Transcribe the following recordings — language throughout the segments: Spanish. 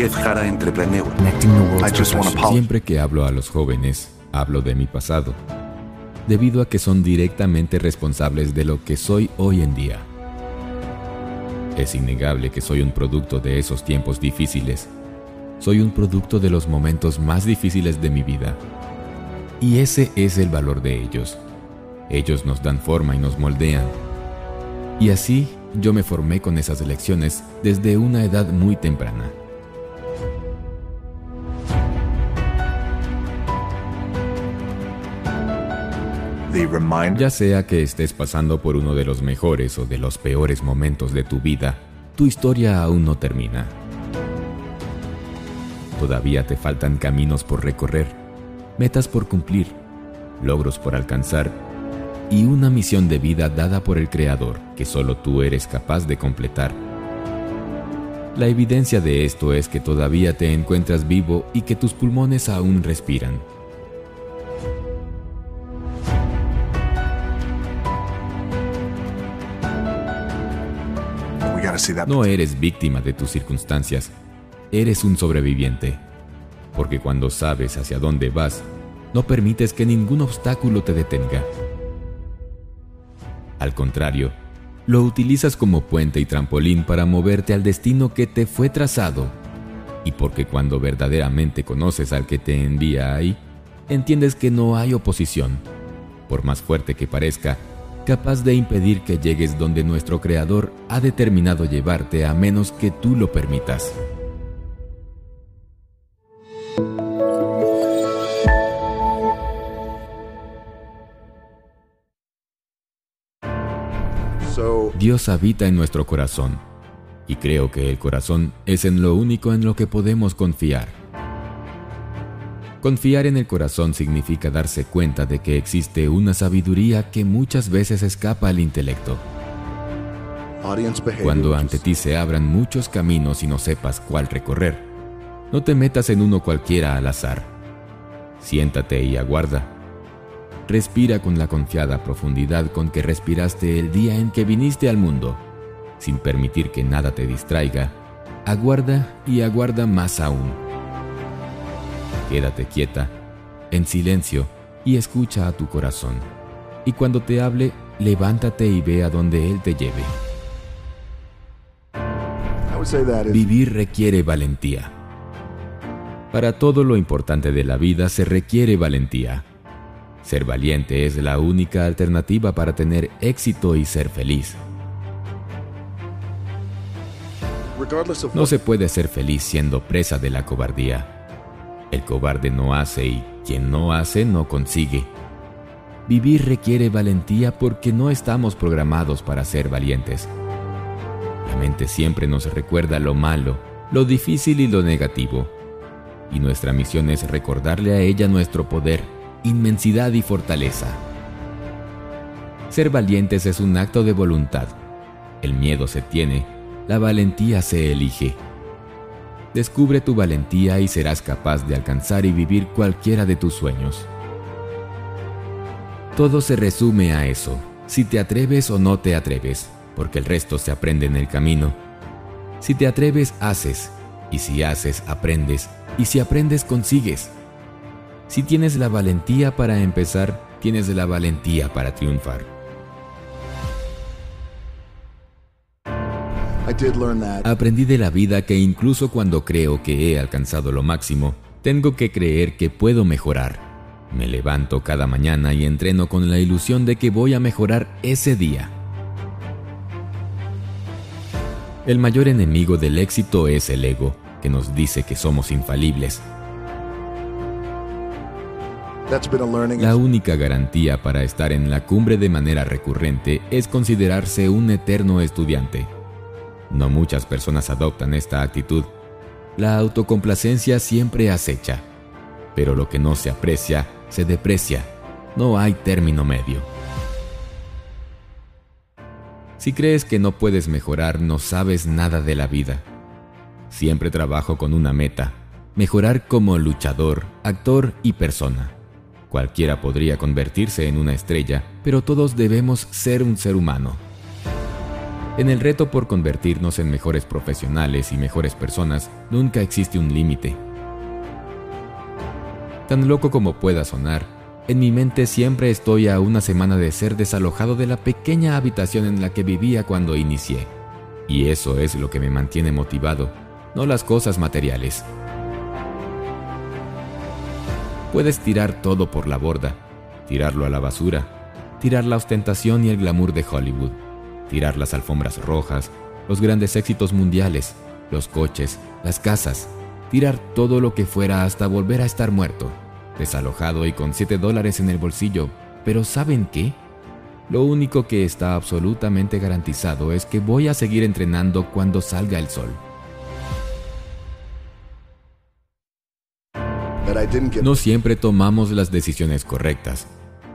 Jeff Jara Entrepreneur. Siempre que hablo a los jóvenes, hablo de mi pasado, debido a que son directamente responsables de lo que soy hoy en día. Es innegable que soy un producto de esos tiempos difíciles. Soy un producto de los momentos más difíciles de mi vida. Y ese es el valor de ellos. Ellos nos dan forma y nos moldean. Y así yo me formé con esas lecciones desde una edad muy temprana. Ya sea que estés pasando por uno de los mejores o de los peores momentos de tu vida, tu historia aún no termina. Todavía te faltan caminos por recorrer, metas por cumplir, logros por alcanzar y una misión de vida dada por el Creador que solo tú eres capaz de completar. La evidencia de esto es que todavía te encuentras vivo y que tus pulmones aún respiran. No eres víctima de tus circunstancias, eres un sobreviviente. Porque cuando sabes hacia dónde vas, no permites que ningún obstáculo te detenga. Al contrario, lo utilizas como puente y trampolín para moverte al destino que te fue trazado. Y porque cuando verdaderamente conoces al que te envía ahí, entiendes que no hay oposición, por más fuerte que parezca, capaz de impedir que llegues donde nuestro Creador ha determinado llevarte a menos que tú lo permitas. Dios habita en nuestro corazón y creo que el corazón es en lo único en lo que podemos confiar. Confiar en el corazón significa darse cuenta de que existe una sabiduría que muchas veces escapa al intelecto. Cuando ante ti se abran muchos caminos y no sepas cuál recorrer, no te metas en uno cualquiera al azar. Siéntate y aguarda. Respira con la confiada profundidad con que respiraste el día en que viniste al mundo, sin permitir que nada te distraiga. Aguarda y aguarda más aún. Quédate quieta, en silencio, y escucha a tu corazón. Y cuando te hable, levántate y ve a donde Él te lleve. Vivir requiere valentía. Para todo lo importante de la vida se requiere valentía. Ser valiente es la única alternativa para tener éxito y ser feliz. No se puede ser feliz siendo presa de la cobardía. El cobarde no hace y quien no hace no consigue. Vivir requiere valentía porque no estamos programados para ser valientes. La mente siempre nos recuerda lo malo, lo difícil y lo negativo. Y nuestra misión es recordarle a ella nuestro poder, inmensidad y fortaleza. Ser valientes es un acto de voluntad. El miedo se tiene, la valentía se elige. Descubre tu valentía y serás capaz de alcanzar y vivir cualquiera de tus sueños. Todo se resume a eso, si te atreves o no te atreves, porque el resto se aprende en el camino. Si te atreves, haces, y si haces, aprendes, y si aprendes, consigues. Si tienes la valentía para empezar, tienes la valentía para triunfar. Aprendí de la vida que incluso cuando creo que he alcanzado lo máximo, tengo que creer que puedo mejorar. Me levanto cada mañana y entreno con la ilusión de que voy a mejorar ese día. El mayor enemigo del éxito es el ego, que nos dice que somos infalibles. La única garantía para estar en la cumbre de manera recurrente es considerarse un eterno estudiante. No muchas personas adoptan esta actitud. La autocomplacencia siempre acecha, pero lo que no se aprecia, se deprecia. No hay término medio. Si crees que no puedes mejorar, no sabes nada de la vida. Siempre trabajo con una meta, mejorar como luchador, actor y persona. Cualquiera podría convertirse en una estrella, pero todos debemos ser un ser humano En el reto por convertirnos en mejores profesionales y mejores personas, nunca existe un límite. Tan loco como pueda sonar, en mi mente siempre estoy a una semana de ser desalojado de la pequeña habitación en la que vivía cuando inicié. Y eso es lo que me mantiene motivado, no las cosas materiales. Puedes tirar todo por la borda, tirarlo a la basura, tirar la ostentación y el glamour de Hollywood tirar las alfombras rojas, los grandes éxitos mundiales, los coches, las casas, tirar todo lo que fuera hasta volver a estar muerto, desalojado y con 7 dólares en el bolsillo. Pero ¿saben qué? Lo único que está absolutamente garantizado es que voy a seguir entrenando cuando salga el sol. No siempre tomamos las decisiones correctas,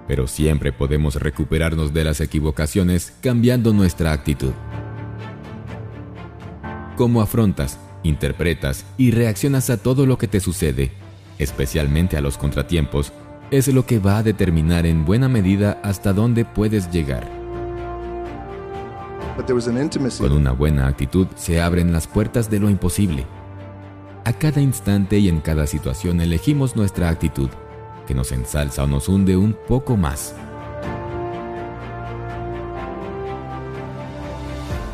pero siempre podemos recuperarnos de las equivocaciones cambiando nuestra actitud. Cómo afrontas, interpretas y reaccionas a todo lo que te sucede, especialmente a los contratiempos, es lo que va a determinar en buena medida hasta dónde puedes llegar. Con una buena actitud se abren las puertas de lo imposible. A cada instante y en cada situación elegimos nuestra actitud que nos ensalza o nos hunde un poco más.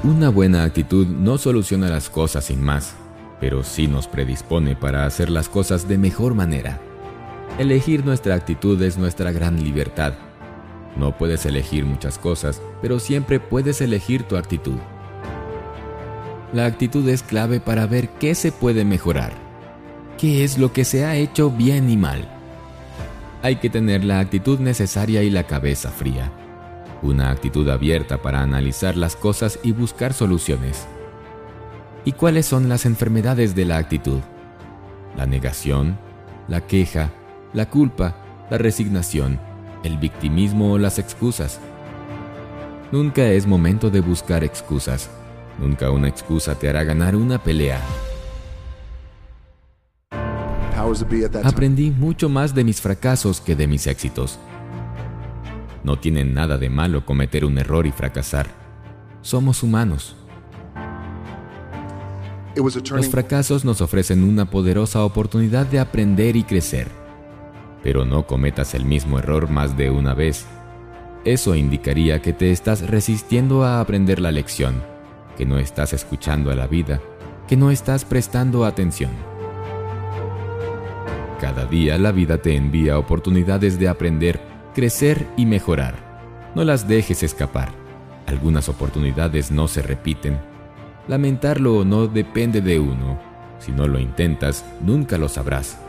Una buena actitud no soluciona las cosas sin más, pero sí nos predispone para hacer las cosas de mejor manera. Elegir nuestra actitud es nuestra gran libertad. No puedes elegir muchas cosas, pero siempre puedes elegir tu actitud. La actitud es clave para ver qué se puede mejorar, qué es lo que se ha hecho bien y mal hay que tener la actitud necesaria y la cabeza fría. Una actitud abierta para analizar las cosas y buscar soluciones. ¿Y cuáles son las enfermedades de la actitud? La negación, la queja, la culpa, la resignación, el victimismo o las excusas. Nunca es momento de buscar excusas. Nunca una excusa te hará ganar una pelea. Aprendí mucho más de mis fracasos que de mis éxitos. No tiene nada de malo cometer un error y fracasar. Somos humanos. Los fracasos nos ofrecen una poderosa oportunidad de aprender y crecer. Pero no cometas el mismo error más de una vez. Eso indicaría que te estás resistiendo a aprender la lección, que no estás escuchando a la vida, que no estás prestando atención. Cada día la vida te envía oportunidades de aprender, crecer y mejorar. No las dejes escapar. Algunas oportunidades no se repiten. Lamentarlo o no depende de uno. Si no lo intentas, nunca lo sabrás.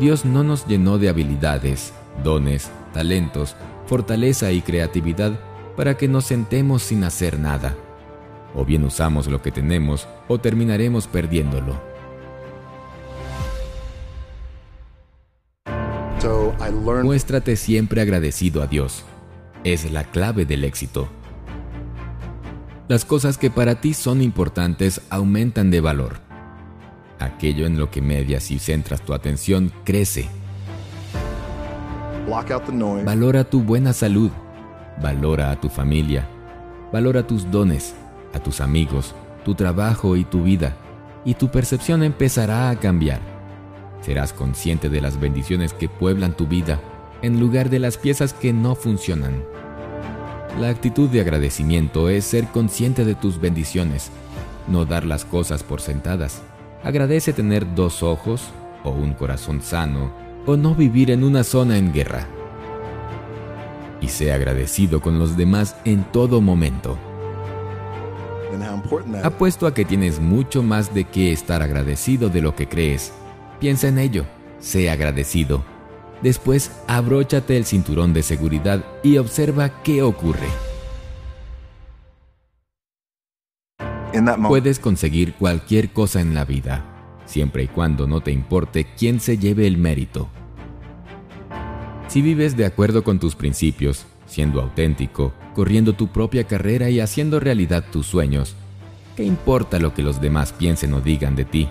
Dios no nos llenó de habilidades, dones, talentos, fortaleza y creatividad para que nos sentemos sin hacer nada. O bien usamos lo que tenemos o terminaremos perdiéndolo. Muéstrate siempre agradecido a Dios. Es la clave del éxito. Las cosas que para ti son importantes aumentan de valor. Aquello en lo que medias y centras tu atención crece. Valora tu buena salud. Valora a tu familia. Valora tus dones, a tus amigos, tu trabajo y tu vida. Y tu percepción empezará a cambiar serás consciente de las bendiciones que pueblan tu vida en lugar de las piezas que no funcionan. La actitud de agradecimiento es ser consciente de tus bendiciones, no dar las cosas por sentadas. Agradece tener dos ojos o un corazón sano o no vivir en una zona en guerra. Y sé agradecido con los demás en todo momento. Apuesto a que tienes mucho más de qué estar agradecido de lo que crees Piensa en ello, sé agradecido. Después, abróchate el cinturón de seguridad y observa qué ocurre. Puedes conseguir cualquier cosa en la vida, siempre y cuando no te importe quién se lleve el mérito. Si vives de acuerdo con tus principios, siendo auténtico, corriendo tu propia carrera y haciendo realidad tus sueños, ¿qué importa lo que los demás piensen o digan de ti?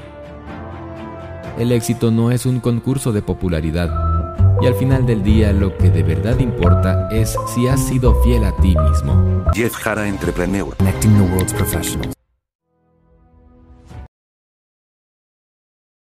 El éxito no es un concurso de popularidad. Y al final del día lo que de verdad importa es si has sido fiel a ti mismo. Jeff Jara Entrepreneur. Connecting the world's professionals.